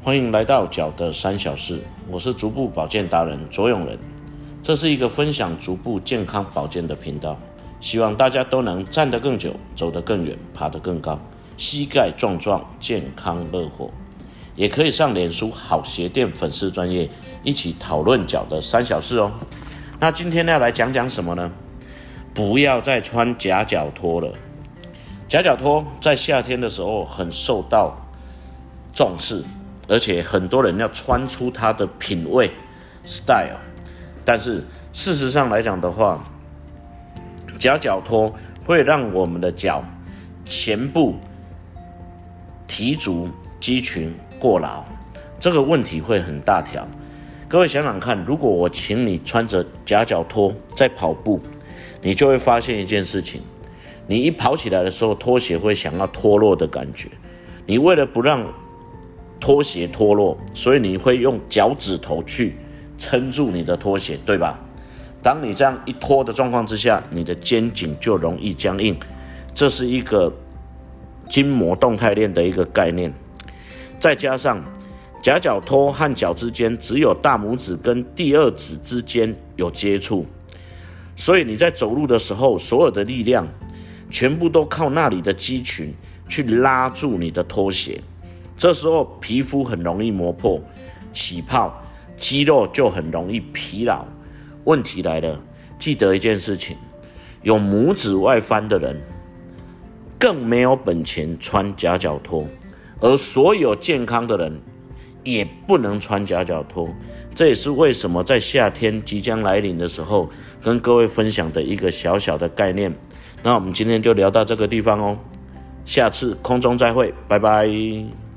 欢迎来到脚的三小事，我是足部保健达人卓永仁。这是一个分享足部健康保健的频道，希望大家都能站得更久，走得更远，爬得更高，膝盖壮壮，健康乐活。也可以上脸书好鞋店粉丝专业一起讨论脚的三小事哦。那今天要来讲讲什么呢？不要再穿夹脚拖了。夹脚拖在夏天的时候很受到重视，而且很多人要穿出它的品味 style。但是事实上来讲的话，夹脚拖会让我们的脚前部提足肌群。过劳，这个问题会很大条。各位想想看，如果我请你穿着夹脚拖在跑步，你就会发现一件事情：你一跑起来的时候，拖鞋会想要脱落的感觉。你为了不让拖鞋脱落，所以你会用脚趾头去撑住你的拖鞋，对吧？当你这样一拖的状况之下，你的肩颈就容易僵硬。这是一个筋膜动态链的一个概念。再加上夹脚拖和脚之间只有大拇指跟第二指之间有接触，所以你在走路的时候，所有的力量全部都靠那里的肌群去拉住你的拖鞋。这时候皮肤很容易磨破、起泡，肌肉就很容易疲劳。问题来了，记得一件事情：有拇指外翻的人更没有本钱穿夹脚拖。而所有健康的人也不能穿夹脚拖，这也是为什么在夏天即将来临的时候，跟各位分享的一个小小的概念。那我们今天就聊到这个地方哦，下次空中再会，拜拜。